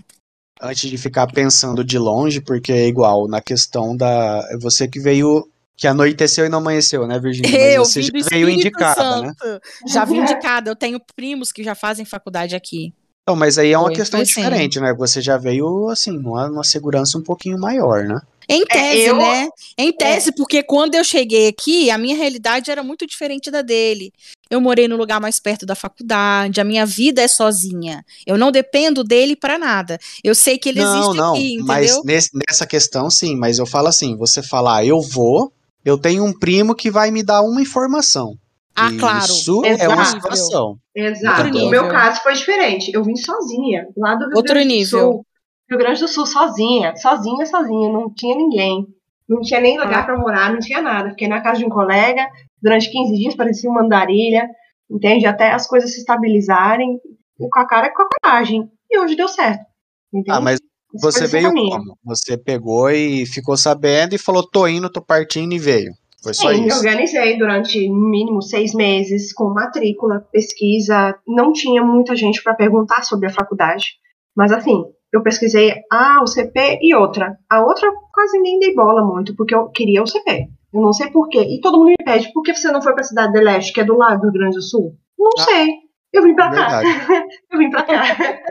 Antes de ficar pensando de longe, porque é igual na questão da. É você que veio que anoiteceu e não amanheceu, né, Virginia? Mas eu você já veio indicada, Santo. né? Já vim indicada. Eu tenho primos que já fazem faculdade aqui. Então, mas aí é uma foi, questão diferente, sim. né? Você já veio, assim, numa, numa segurança um pouquinho maior, né? Em é, tese, é, eu... né? Em tese, é. porque quando eu cheguei aqui, a minha realidade era muito diferente da dele. Eu morei no lugar mais perto da faculdade, a minha vida é sozinha. Eu não dependo dele para nada. Eu sei que ele não, existe não, aqui, entendeu? Mas nesse, nessa questão, sim, mas eu falo assim: você falar, ah, eu vou, eu tenho um primo que vai me dar uma informação. Ah, claro. Isso Exato. é uma situação. Exato. O meu caso foi diferente. Eu vim sozinha, lá do Rio Outro nível. Sul. Rio Grande do Sul, sozinha. Sozinha, sozinha. Não tinha ninguém. Não tinha nem lugar ah. para morar, não tinha nada. Fiquei na casa de um colega durante 15 dias, parecia uma andarilha. Entende? Até as coisas se estabilizarem. Com a cara e com a coragem. E hoje deu certo. Entende? Ah, mas você veio como? Você pegou e ficou sabendo e falou, tô indo, tô partindo e veio. Foi só Sim, isso. organizei durante no mínimo seis meses com matrícula, pesquisa. Não tinha muita gente para perguntar sobre a faculdade. Mas assim, eu pesquisei a, o CP e outra. A outra quase nem dei bola muito, porque eu queria o CP. Eu não sei porquê. E todo mundo me pede, por que você não foi pra Cidade de Leste, que é do lado do Rio Grande do Sul? Não ah, sei. Eu vim pra cá. eu vim pra cá.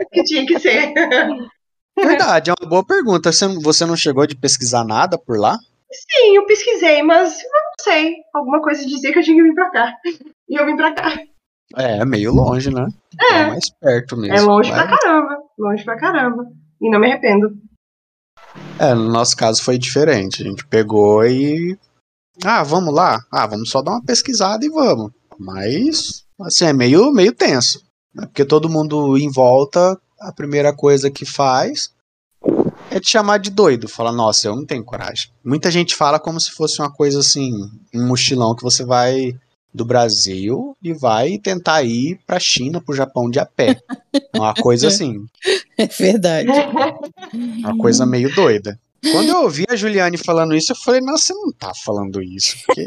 que tinha que ser. Verdade, é uma boa pergunta. Você não chegou de pesquisar nada por lá? Sim, eu pesquisei, mas eu não sei. Alguma coisa dizia que eu tinha que vir pra cá. E eu vim pra cá. É, é meio longe, né? É. é mais perto mesmo. É longe mas... pra caramba. Longe pra caramba. E não me arrependo. É, no nosso caso foi diferente. A gente pegou e. Ah, vamos lá? Ah, vamos só dar uma pesquisada e vamos. Mas, assim, é meio, meio tenso. Né? Porque todo mundo em volta a primeira coisa que faz é te chamar de doido. Fala, nossa, eu não tenho coragem. Muita gente fala como se fosse uma coisa assim, um mochilão que você vai do Brasil e vai tentar ir pra China, pro Japão de a pé. Uma coisa assim. É verdade. Uma coisa meio doida. Quando eu ouvi a Juliane falando isso, eu falei, nossa, você não tá falando isso. Porque...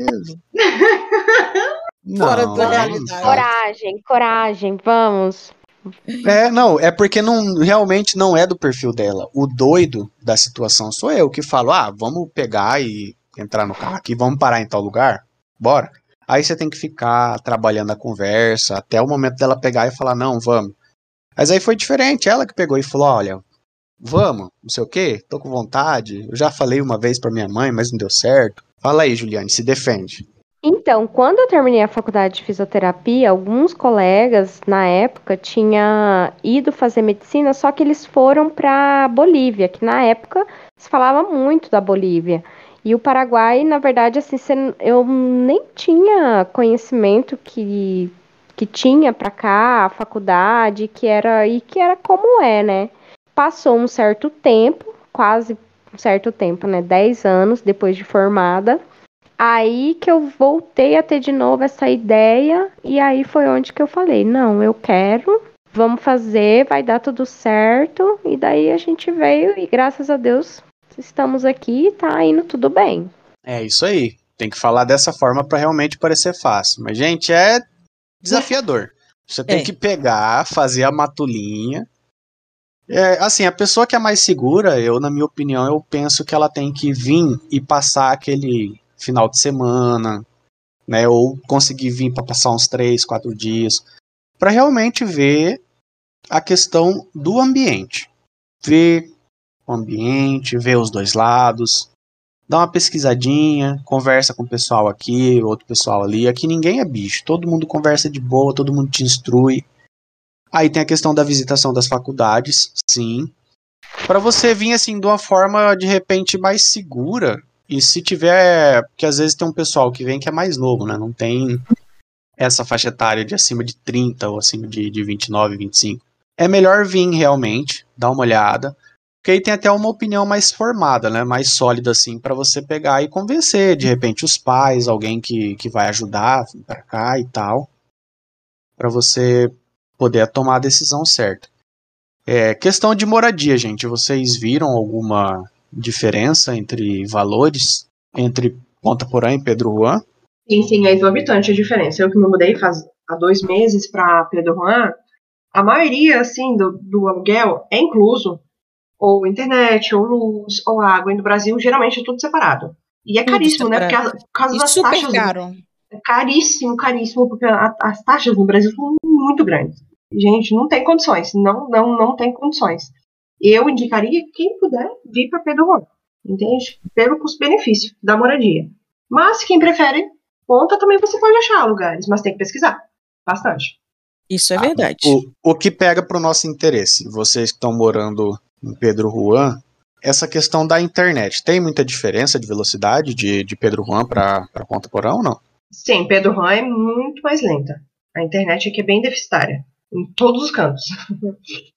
Não, Fora da realidade. Coragem, coragem, vamos. É, não, é porque não realmente não é do perfil dela. O doido da situação sou eu que falo: "Ah, vamos pegar e entrar no carro aqui, vamos parar em tal lugar? Bora". Aí você tem que ficar trabalhando a conversa até o momento dela pegar e falar: "Não, vamos". Mas aí foi diferente, ela que pegou e falou: "Olha, vamos, não sei o quê, tô com vontade. Eu já falei uma vez para minha mãe, mas não deu certo". Fala aí, Juliane, se defende. Então, quando eu terminei a faculdade de fisioterapia, alguns colegas na época tinham ido fazer medicina, só que eles foram para Bolívia, que na época se falava muito da Bolívia. E o Paraguai, na verdade, assim, eu nem tinha conhecimento que, que tinha para cá a faculdade, que era e que era como é, né? Passou um certo tempo, quase um certo tempo, né? 10 anos depois de formada Aí que eu voltei a ter de novo essa ideia, e aí foi onde que eu falei: não, eu quero, vamos fazer, vai dar tudo certo. E daí a gente veio, e graças a Deus estamos aqui e tá indo tudo bem. É isso aí. Tem que falar dessa forma para realmente parecer fácil. Mas, gente, é desafiador. Você tem é. que pegar, fazer a matulinha. É, assim, a pessoa que é mais segura, eu, na minha opinião, eu penso que ela tem que vir e passar aquele final de semana, né? Ou conseguir vir para passar uns três, quatro dias, para realmente ver a questão do ambiente, ver o ambiente, ver os dois lados, dá uma pesquisadinha, conversa com o pessoal aqui, outro pessoal ali. Aqui ninguém é bicho, todo mundo conversa de boa, todo mundo te instrui. Aí tem a questão da visitação das faculdades, sim. Para você vir assim de uma forma de repente mais segura. E se tiver, porque às vezes tem um pessoal que vem que é mais novo, né? Não tem essa faixa etária de acima de 30 ou acima de, de 29, 25. É melhor vir realmente, dar uma olhada porque aí tem até uma opinião mais formada, né? Mais sólida, assim, para você pegar e convencer, de repente, os pais, alguém que, que vai ajudar para cá e tal, para você poder tomar a decisão certa. É, questão de moradia, gente. Vocês viram alguma diferença entre valores entre Ponta Porã e Pedro Juan? Sim, sim, é exorbitante a diferença. Eu que me mudei faz há dois meses para Pedro Juan, a maioria, assim, do, do aluguel é incluso ou internet, ou luz, ou água. E no Brasil, geralmente, é tudo separado. E é caríssimo, né? Porque por causa das super taxas. Caro. É caríssimo, caríssimo, porque a, as taxas no Brasil são muito grandes. Gente, não tem condições. Não, não, não tem condições. Eu indicaria quem puder vir para Pedro Juan, entende? Pelo custo-benefício da moradia. Mas quem prefere ponta também você pode achar lugares, mas tem que pesquisar bastante. Isso é verdade. Ah, o, o que pega para o nosso interesse? Vocês que estão morando em Pedro Juan, essa questão da internet. Tem muita diferença de velocidade de, de Pedro Juan para Ponta Porão ou não? Sim, Pedro Juan é muito mais lenta. A internet aqui é bem deficitária. Em todos os cantos.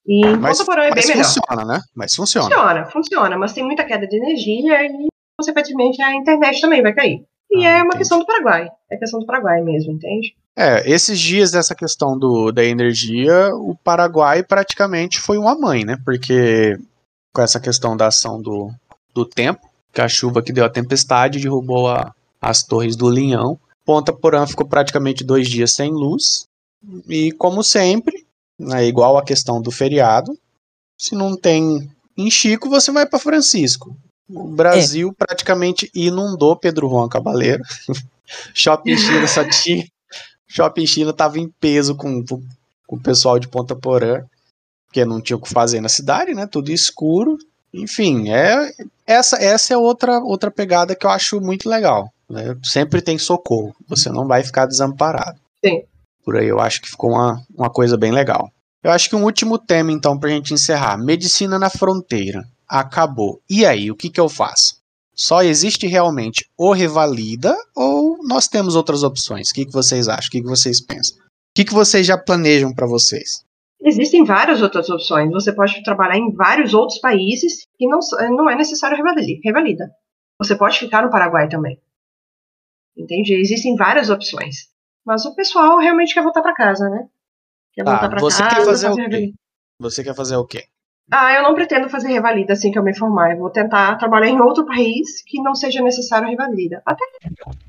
E mas, Ponta Porão é bem melhor. Mas funciona, né? Mas funciona. Funciona, funciona. Mas tem muita queda de energia e, consequentemente, a internet também vai cair. E ah, é uma entendi. questão do Paraguai. É questão do Paraguai mesmo, entende? É, esses dias dessa questão do, da energia, o Paraguai praticamente foi uma mãe, né? Porque com essa questão da ação do, do tempo, que a chuva que deu a tempestade derrubou a, as torres do Linhão. Ponta Porã ficou praticamente dois dias sem luz. E como sempre, né, igual a questão do feriado, se não tem em Chico, você vai para Francisco. O Brasil é. praticamente inundou Pedro Juan Cabaleiro. Shopping China só tinha. Shopping China tava em peso com, com o pessoal de Ponta Porã, porque não tinha o que fazer na cidade, né? Tudo escuro. Enfim, é essa essa é outra outra pegada que eu acho muito legal. Né? Sempre tem socorro. Você não vai ficar desamparado. Sim. Por aí eu acho que ficou uma, uma coisa bem legal. Eu acho que um último tema, então, pra gente encerrar. Medicina na fronteira acabou. E aí, o que, que eu faço? Só existe realmente o Revalida ou nós temos outras opções? O que, que vocês acham? O que, que vocês pensam? O que, que vocês já planejam para vocês? Existem várias outras opções. Você pode trabalhar em vários outros países e não, não é necessário revalida. Você pode ficar no Paraguai também. Entende? Existem várias opções. Mas o pessoal realmente quer voltar para casa, né? Quer tá, voltar para casa. Você quer fazer quê? Você quer fazer o quê? Ah, eu não pretendo fazer revalida assim que eu me formar. Eu vou tentar trabalhar em outro país que não seja necessário revalida. Até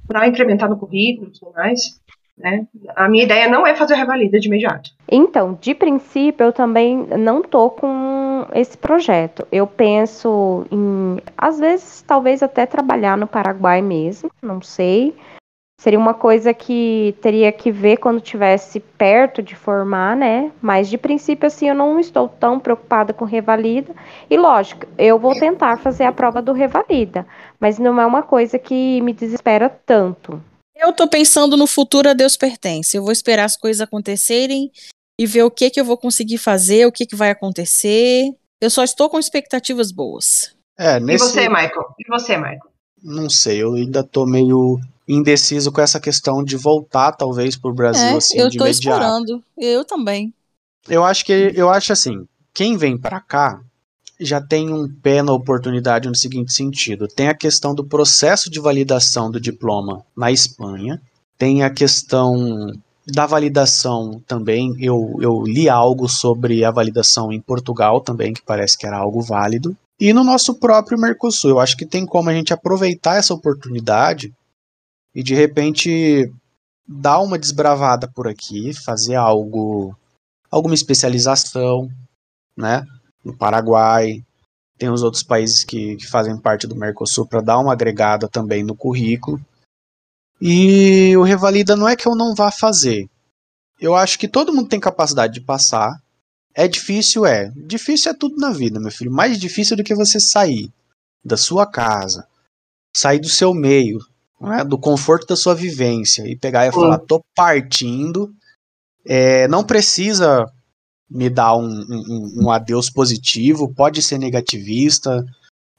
para incrementar no currículo e tudo mais. Né? A minha ideia não é fazer revalida de imediato. Então, de princípio, eu também não tô com esse projeto. Eu penso em, às vezes, talvez até trabalhar no Paraguai mesmo, não sei. Seria uma coisa que teria que ver quando tivesse perto de formar, né? Mas de princípio, assim, eu não estou tão preocupada com revalida. E lógico, eu vou tentar fazer a prova do revalida, mas não é uma coisa que me desespera tanto. Eu tô pensando no futuro a Deus pertence. Eu vou esperar as coisas acontecerem e ver o que que eu vou conseguir fazer, o que que vai acontecer. Eu só estou com expectativas boas. É, nesse... E você, Michael? E você, Michael? Não sei, eu ainda tô meio indeciso com essa questão de voltar, talvez, para o Brasil, é, assim, eu de tô imediato. esperando. Eu também. Eu acho que eu acho assim, quem vem para cá já tem um pé na oportunidade no seguinte sentido: tem a questão do processo de validação do diploma na Espanha, tem a questão da validação também. Eu, eu li algo sobre a validação em Portugal também, que parece que era algo válido. E no nosso próprio Mercosul, eu acho que tem como a gente aproveitar essa oportunidade e de repente dar uma desbravada por aqui, fazer algo, alguma especialização, né? No Paraguai, tem os outros países que, que fazem parte do Mercosul para dar uma agregada também no currículo. E o Revalida não é que eu não vá fazer. Eu acho que todo mundo tem capacidade de passar. É difícil, é. Difícil é tudo na vida, meu filho. Mais difícil do que você sair da sua casa, sair do seu meio, é? do conforto da sua vivência e pegar e falar: tô partindo. É, não precisa me dar um, um, um adeus positivo, pode ser negativista,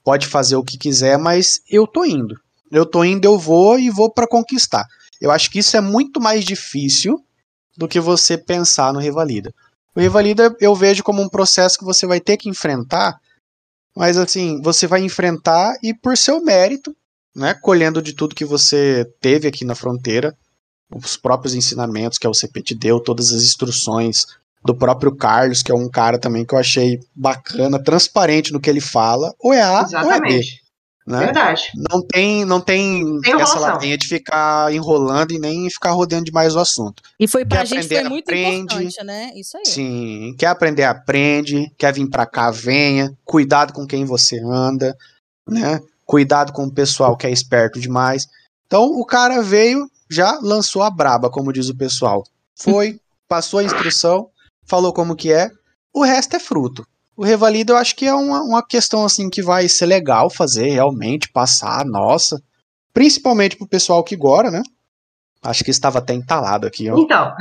pode fazer o que quiser, mas eu tô indo. Eu tô indo, eu vou e vou para conquistar. Eu acho que isso é muito mais difícil do que você pensar no Revalida. O Revalida eu vejo como um processo que você vai ter que enfrentar, mas assim, você vai enfrentar e por seu mérito, né, colhendo de tudo que você teve aqui na fronteira, os próprios ensinamentos que a UCP te deu, todas as instruções, do próprio Carlos, que é um cara também que eu achei bacana, transparente no que ele fala, ou é A Exatamente. ou é B. Né? Verdade. Não tem, não tem, tem essa latinha de ficar enrolando e nem ficar rodeando demais o assunto. E foi pra quer gente aprender, foi muito aprende, importante, né? Isso aí. Sim, quer aprender, aprende, quer vir pra cá, venha, cuidado com quem você anda, né? Cuidado com o pessoal que é esperto demais. Então o cara veio, já lançou a braba, como diz o pessoal. Foi, passou a instrução, falou como que é, o resto é fruto. O Revalida eu acho que é uma, uma questão assim que vai ser legal fazer realmente, passar, nossa. Principalmente pro pessoal que agora, né? Acho que estava até entalado aqui, ó. Então.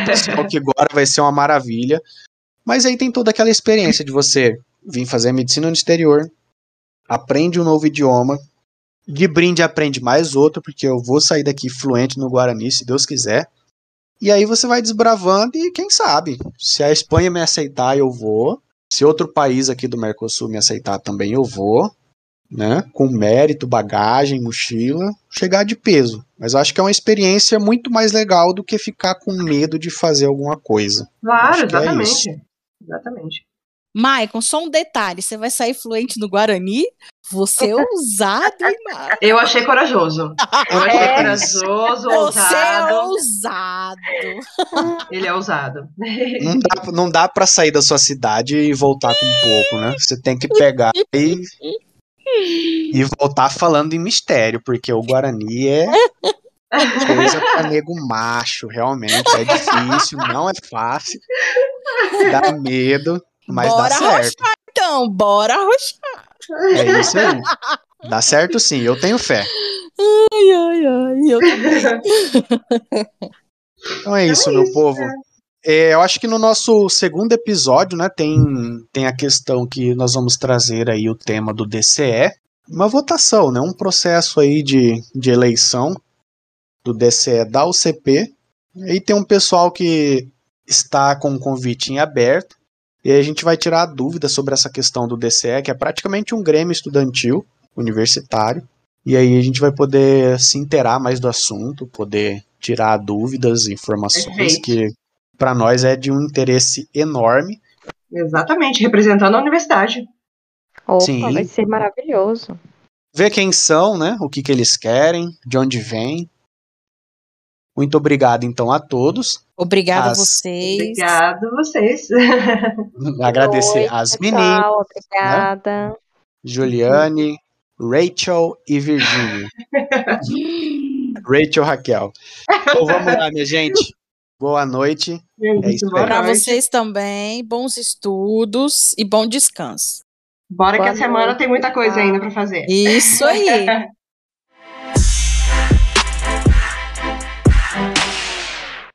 o pessoal que agora vai ser uma maravilha. Mas aí tem toda aquela experiência de você vir fazer medicina no exterior, aprende um novo idioma, de brinde aprende mais outro, porque eu vou sair daqui fluente no Guarani, se Deus quiser. E aí você vai desbravando e quem sabe, se a Espanha me aceitar, eu vou. Se outro país aqui do Mercosul me aceitar também, eu vou. Né? Com mérito, bagagem, mochila, chegar de peso. Mas eu acho que é uma experiência muito mais legal do que ficar com medo de fazer alguma coisa. Claro, exatamente. É exatamente. Maicon, só um detalhe: você vai sair fluente no Guarani? Você é ousado, hein, Maicon? Eu achei corajoso. Eu achei é. corajoso, ousado. Você é ousado. Ele é ousado. Não dá, não dá pra sair da sua cidade e voltar com um pouco, né? Você tem que pegar e, e voltar falando em mistério, porque o Guarani é coisa pra nego macho, realmente. É difícil, não é fácil. Dá medo. Mas bora dá certo. Arrochar, então, bora arrochar. É isso aí. Dá certo sim, eu tenho fé. Ai, ai, ai, eu também. então é isso, é meu isso, povo. É, eu acho que no nosso segundo episódio, né, tem, tem a questão que nós vamos trazer aí o tema do DCE, uma votação, né, um processo aí de, de eleição do DCE da UCP. E tem um pessoal que está com o convite em aberto. E aí a gente vai tirar dúvidas sobre essa questão do DCE, que é praticamente um grêmio estudantil universitário. E aí a gente vai poder se inteirar mais do assunto, poder tirar dúvidas, informações Perfeito. que para nós é de um interesse enorme. Exatamente, representando a universidade. Opa, Sim. vai ser maravilhoso. Ver quem são, né? O que, que eles querem, de onde vêm. Muito obrigado, então, a todos. Obrigada As... a vocês. Obrigado a vocês. Agradecer às meninas. Né? Obrigada. Né? Juliane, Rachel e Virginia. Rachel Raquel. Então vamos lá, minha gente. Boa noite. É Para vocês também, bons estudos e bom descanso. Bora Boa que a semana tem muita coisa ainda para fazer. Isso aí.